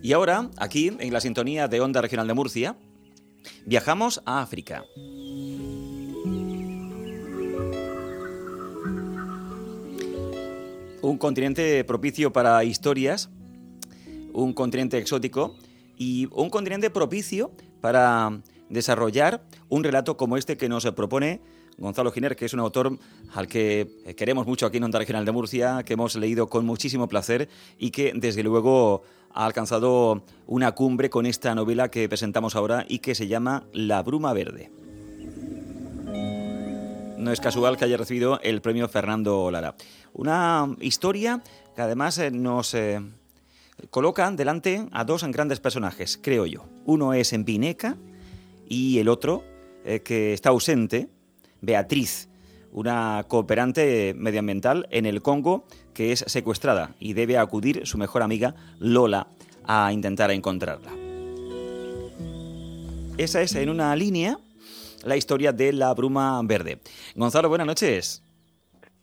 Y ahora, aquí, en la sintonía de Onda Regional de Murcia, viajamos a África. Un continente propicio para historias, un continente exótico y un continente propicio para desarrollar un relato como este que nos propone Gonzalo Giner, que es un autor al que queremos mucho aquí en Onda Regional de Murcia, que hemos leído con muchísimo placer y que desde luego ha alcanzado una cumbre con esta novela que presentamos ahora y que se llama La Bruma Verde. No es casual que haya recibido el premio Fernando Lara. Una historia que además eh, nos eh, coloca delante a dos grandes personajes, creo yo. Uno es en Pineca y el otro, eh, que está ausente, Beatriz, una cooperante medioambiental en el Congo que es secuestrada y debe acudir su mejor amiga Lola a intentar encontrarla. Esa es en una línea la historia de la bruma verde. Gonzalo, buenas noches.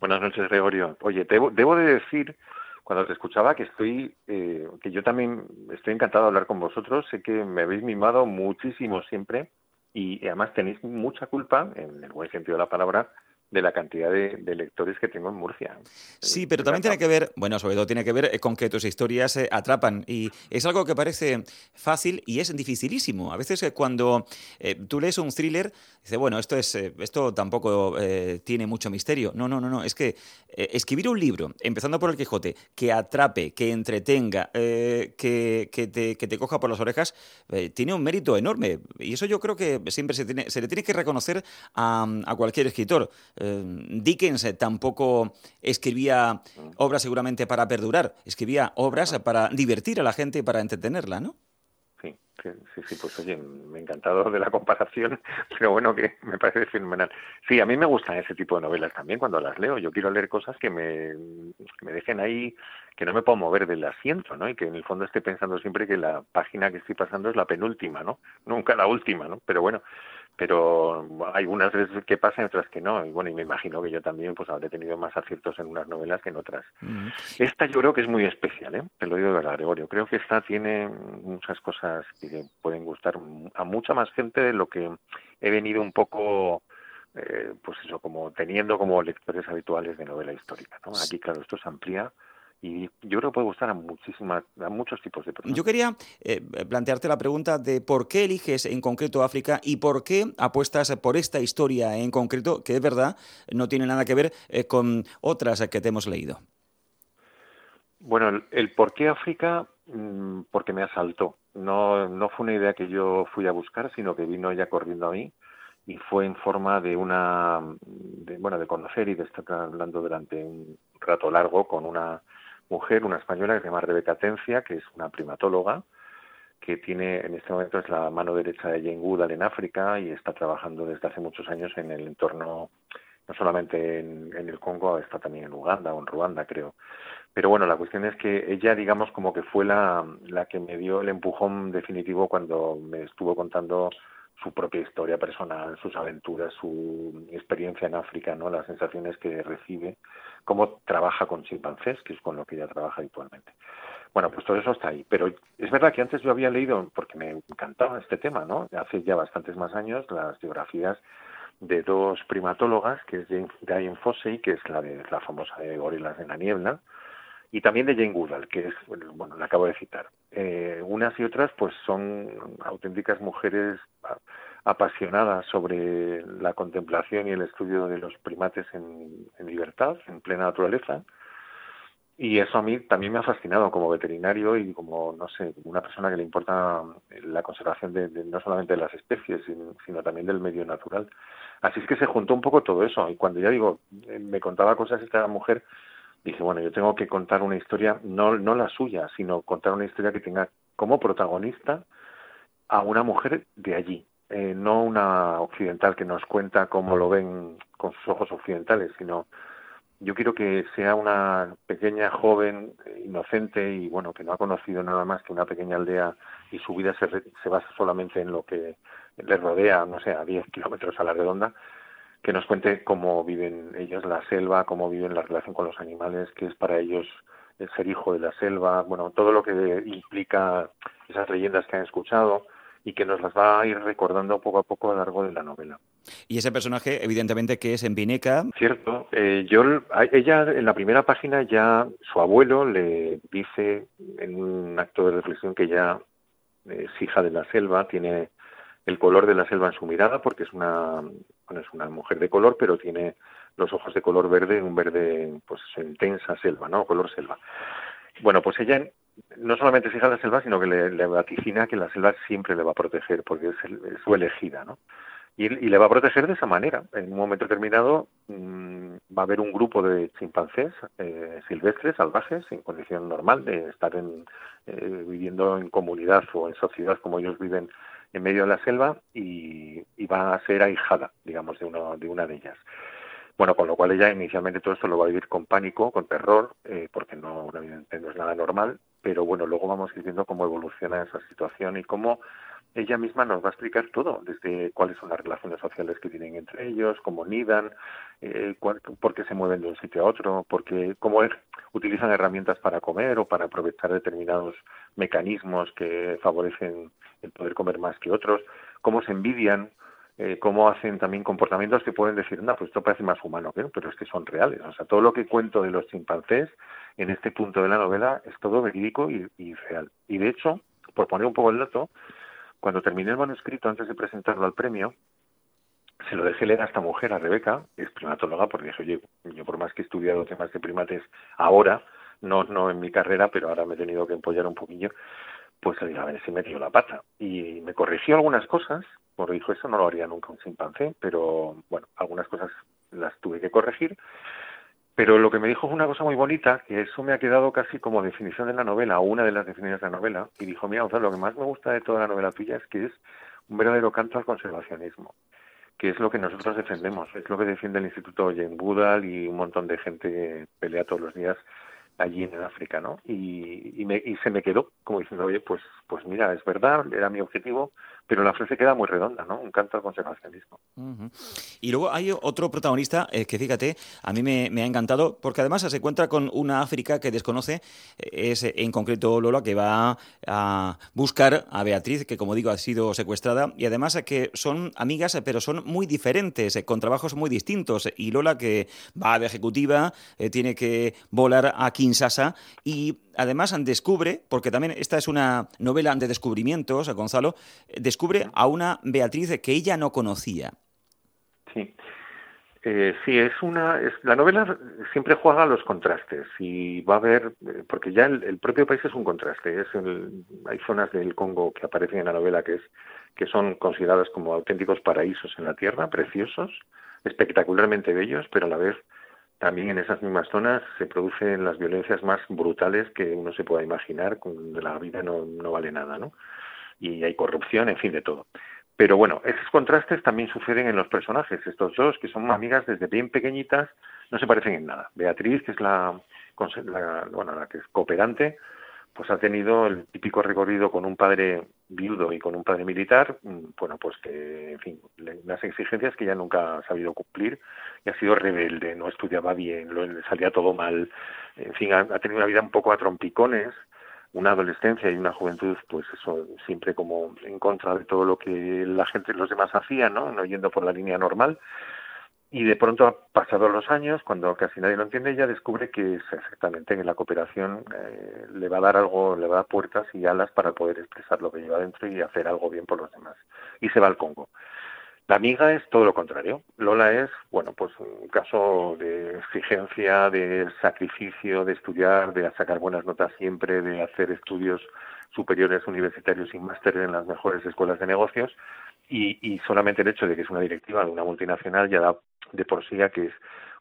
Buenas noches, Gregorio. Oye, debo, de decir, cuando te escuchaba, que estoy, eh, que yo también estoy encantado de hablar con vosotros. Sé que me habéis mimado muchísimo siempre y además tenéis mucha culpa, en el buen sentido de la palabra, de la cantidad de, lectores que tengo en Murcia. Sí, pero también tiene que ver, bueno, sobre todo tiene que ver eh, con que tus historias se atrapan y es algo que parece fácil y es dificilísimo. A veces eh, cuando eh, tú lees un thriller, dices, bueno, esto, es, esto tampoco tiene mucho misterio. No, no, no, no, es que escribir un libro, empezando por el Quijote, que atrape, que entretenga, que, que, te, que, te, coja por las orejas, tiene un mérito enorme. Y eso yo creo que siempre se, tiene, se le tiene que reconocer a, a cualquier escritor. Eh, Dickens eh, tampoco escribía obras seguramente para perdurar, escribía obras para divertir a la gente y para entretenerla, ¿no? Sí, sí, sí, pues oye, me encantado de la comparación, pero bueno, que me parece fenomenal. Sí, a mí me gustan ese tipo de novelas también cuando las leo. Yo quiero leer cosas que me, me dejen ahí, que no me puedo mover del asiento, ¿no? Y que en el fondo esté pensando siempre que la página que estoy pasando es la penúltima, ¿no? Nunca la última, ¿no? Pero bueno, pero hay unas veces que pasa y otras que no y bueno y me imagino que yo también pues habré tenido más aciertos en unas novelas que en otras esta yo creo que es muy especial ¿eh? te lo digo de verdad Gregorio creo que esta tiene muchas cosas que pueden gustar a mucha más gente de lo que he venido un poco eh, pues eso como teniendo como lectores habituales de novela histórica ¿no? aquí claro esto se amplía y yo creo que puede gustar a muchísimas, a muchos tipos de personas. Yo quería eh, plantearte la pregunta de por qué eliges en concreto África y por qué apuestas por esta historia en concreto, que es verdad, no tiene nada que ver eh, con otras que te hemos leído. Bueno, el, por qué África, mm, porque me asaltó. No, no fue una idea que yo fui a buscar, sino que vino ya corriendo a mí y fue en forma de una, de, bueno, de conocer y de estar hablando durante un rato largo con una mujer, una española que se llama Rebeca Tencia, que es una primatóloga, que tiene en este momento es la mano derecha de Jane Goodall en África y está trabajando desde hace muchos años en el entorno, no solamente en, el Congo, está también en Uganda o en Ruanda, creo. Pero bueno, la cuestión es que ella, digamos, como que fue la, la que me dio el empujón definitivo cuando me estuvo contando su propia historia personal, sus aventuras, su experiencia en África, ¿no? las sensaciones que recibe, cómo trabaja con chimpancés, que es con lo que ella trabaja habitualmente. Bueno, pues todo eso está ahí. Pero es verdad que antes yo había leído, porque me encantaba este tema, ¿no? Hace ya bastantes más años, las biografías de dos primatólogas, que es Diane Fossey, que es la de la famosa de Gorilas en la Niebla, y también de Jane Goodall, que es, bueno, la acabo de citar. Eh, unas y otras, pues son auténticas mujeres apasionadas sobre la contemplación y el estudio de los primates en, libertad, en plena naturaleza. Y eso a mí también me ha fascinado como veterinario y como, no sé, una persona que le importa la conservación de, no solamente de las especies, sino, también del medio natural. Así es que se juntó un poco todo eso. Y cuando ya digo, eh, me contaba cosas esta mujer, dije, bueno, yo tengo que contar una historia, no, no la suya, sino contar una historia que tenga como protagonista a una mujer de allí, eh, no una occidental que nos cuenta cómo lo ven con sus ojos occidentales, sino yo quiero que sea una pequeña joven inocente y bueno que no ha conocido nada más que una pequeña aldea y su vida se, se basa solamente en lo que le rodea, no sé, a 10 kilómetros a la redonda, que nos cuente cómo viven ellos la selva, cómo viven la relación con los animales, que es para ellos el ser hijo de la selva, bueno, todo lo que implica esas leyendas que han escuchado y que nos las va a ir recordando poco a poco a lo largo de la novela. Y ese personaje, evidentemente, que es en Vineca. Cierto. Eh, yo, ella en la primera página ya su abuelo le dice en un acto de reflexión que ya es hija de la selva, tiene el color de la selva en su mirada porque es una, bueno, es una mujer de color, pero tiene los ojos de color verde, un verde pues intensa selva, ¿no? Color selva. Bueno, pues ella no solamente es hija de la selva, sino que le, vaticina que la selva siempre le va a proteger porque es, su elegida, ¿no? Y, le va a proteger de esa manera. En un momento determinado mm, va a haber un grupo de chimpancés eh, silvestres, salvajes, en condición normal de estar en, eh, viviendo en comunidad o en sociedad como ellos viven en medio de la selva y, y va a ser ahijada, digamos, de, uno, de una de ellas. Bueno, con lo cual ella inicialmente todo esto lo va a vivir con pánico, con terror, eh, porque no, no es nada normal, pero bueno, luego vamos viendo cómo evoluciona esa situación y cómo ella misma nos va a explicar todo, desde cuáles son las relaciones sociales que tienen entre ellos, cómo nidan, eh, por qué se mueven de un sitio a otro, porque cómo utilizan herramientas para comer o para aprovechar determinados mecanismos que favorecen el poder comer más que otros, cómo se envidian, eh, cómo hacen también comportamientos que pueden decir, no, pues esto parece más humano, pero es que son reales. O sea, todo lo que cuento de los chimpancés en este punto de la novela es todo verídico y, y real. Y de hecho, por poner un poco el dato, cuando terminé el manuscrito, antes de presentarlo al premio, se lo dejé leer a esta mujer, a Rebeca, es primatóloga, porque dije, oye, yo por más que he estudiado temas de primates ahora, no, no en mi carrera, pero ahora me he tenido que empollar un poquillo, pues le dije, a ver si me dio la pata. Y me corrigió algunas cosas, porque dijo, eso no lo haría nunca un chimpancé, pero bueno, algunas cosas las tuve que corregir. Pero lo que me dijo fue una cosa muy bonita, que eso me ha quedado casi como definición de la novela, o una de las definiciones de la novela, y dijo, mira, lo que más me gusta de toda la novela tuya es que es un verdadero canto al conservacionismo, que es lo que nosotros defendemos, es lo que defiende el Instituto Jane Goodall y un montón de gente que pelea todos los días allí en África, ¿no? Y, y, me, y se me quedó como diciendo, oye, pues, pues mira, es verdad, era mi objetivo, pero la frase queda muy redonda, ¿no? Un canto al conservacionismo. Y luego hay otro protagonista eh, que, fíjate, a mí me, ha encantado, porque además se encuentra con una África que desconoce, eh, es en concreto Lola, que va a buscar a Beatriz, que como digo ha sido secuestrada, y además que son amigas, pero son muy diferentes, eh, con trabajos muy distintos. Y Lola, que va de ejecutiva, tiene que volar a Kinshasa y además descubre, porque también esta es una novela de descubrimientos, Gonzalo, descubre a una Beatriz que ella no conocía. Sí. Eh, sí, es una. Es, la novela siempre juega a los contrastes y va a haber. Eh, porque ya el, propio país es un contraste. Es hay zonas del Congo que aparecen en la novela que, es, que son consideradas como auténticos paraísos en la tierra, preciosos, espectacularmente bellos, pero a la vez también en esas mismas zonas se producen las violencias más brutales que uno se pueda imaginar, donde la vida no, no vale nada, ¿no? Y hay corrupción, en fin, de todo. Pero bueno, esos contrastes también suceden en los personajes. Estos dos, que son amigas desde bien pequeñitas, no se parecen en nada. Beatriz, que es la, la bueno, la que es cooperante, pues ha tenido el típico recorrido con un padre viudo y con un padre militar, mm, bueno, pues que, en fin, unas exigencias que ya nunca ha sabido cumplir y ha sido rebelde, no estudiaba bien, le salía todo mal, en fin, ha, tenido una vida un poco a trompicones, una adolescencia y una juventud, pues eso, siempre como en contra de todo lo que la gente, los demás hacían, ¿no? No yendo por la línea normal, y de pronto, pasados los años, cuando casi nadie lo entiende, ella descubre que es exactamente que la cooperación eh, le va a dar algo, le va a dar puertas y alas para poder expresar lo que lleva dentro y hacer algo bien por los demás. Y se va al Congo. La amiga es todo lo contrario. Lola es, bueno, pues un caso de exigencia, de sacrificio, de estudiar, de sacar buenas notas siempre, de hacer estudios superiores universitarios y máster en las mejores escuelas de negocios y, y, solamente el hecho de que es una directiva de una multinacional ya da de por sí a que es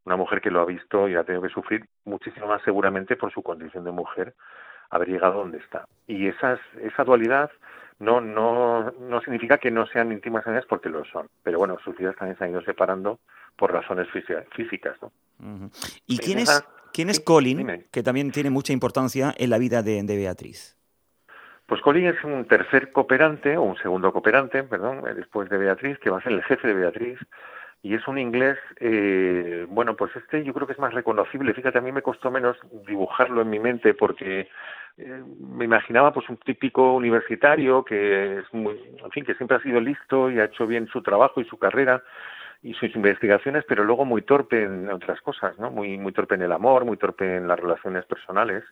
una mujer que lo ha visto y ha tenido que sufrir muchísimo más seguramente por su condición de mujer haber llegado donde está. Y esas, esa dualidad no, no, no significa que no sean íntimas ellas porque lo son, pero bueno, sus vidas también se han ido separando por razones físicas. ¿no? ¿Y quién es, quién es Colin, que también tiene mucha importancia en la vida de, de Beatriz? Pues Colin es un tercer cooperante, o un segundo cooperante, perdón, después de Beatriz, que va a ser el jefe de Beatriz, y es un inglés, eh, bueno, pues este yo creo que es más reconocible. Fíjate, a mí me costó menos dibujarlo en mi mente porque eh, me imaginaba pues un típico universitario que es muy, en fin, que siempre ha sido listo y ha hecho bien su trabajo y su carrera y sus investigaciones, pero luego muy torpe en otras cosas, ¿no? Muy muy torpe en el amor, muy torpe en las relaciones personales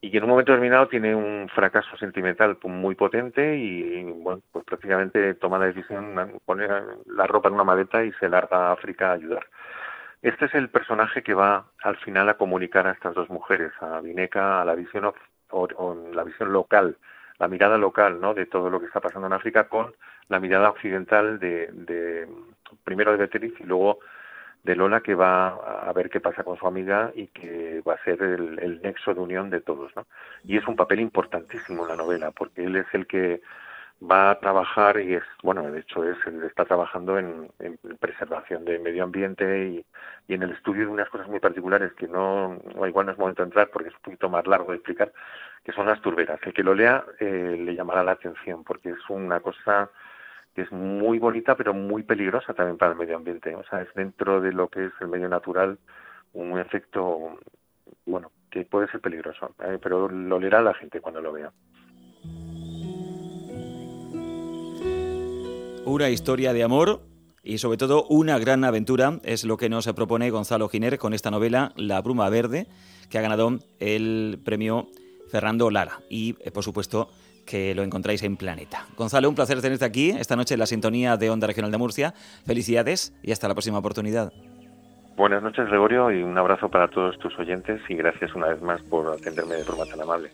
y que en un momento determinado tiene un fracaso sentimental muy potente y, bueno, pues prácticamente toma la decisión, pone la ropa en una maleta y se larga a África a ayudar. Este es el personaje que va al final a comunicar a estas dos mujeres, a Vineca, a la visión o, la visión local, la mirada local, ¿no? De todo lo que está pasando en África con la mirada occidental de, de primero de Beatriz y luego de Lola que va a ver qué pasa con su amiga y que va a ser el, nexo de unión de todos, ¿no? Y es un papel importantísimo en la novela porque él es el que va a trabajar y es, bueno, de hecho es, está trabajando en, preservación de medio ambiente y, en el estudio de unas cosas muy particulares que no, igual no es momento de entrar porque es un poquito más largo de explicar, que son las turberas. El que lo lea eh, le llamará la atención porque es una cosa que es muy bonita pero muy peligrosa también para el medio ambiente. O sea, es dentro de lo que es el medio natural un efecto, bueno, que puede ser peligroso, ¿eh? pero lo leerá la gente cuando lo vea. Una historia de amor y sobre todo una gran aventura es lo que nos propone Gonzalo Giner con esta novela La Bruma Verde, que ha ganado el premio Fernando Lara. Y, eh, por supuesto, que lo encontráis en Planeta. Gonzalo, un placer tenerte aquí esta noche en la sintonía de Onda Regional de Murcia. Felicidades y hasta la próxima oportunidad. Buenas noches, Gregorio, y un abrazo para todos tus oyentes y gracias una vez más por atenderme de forma tan amable.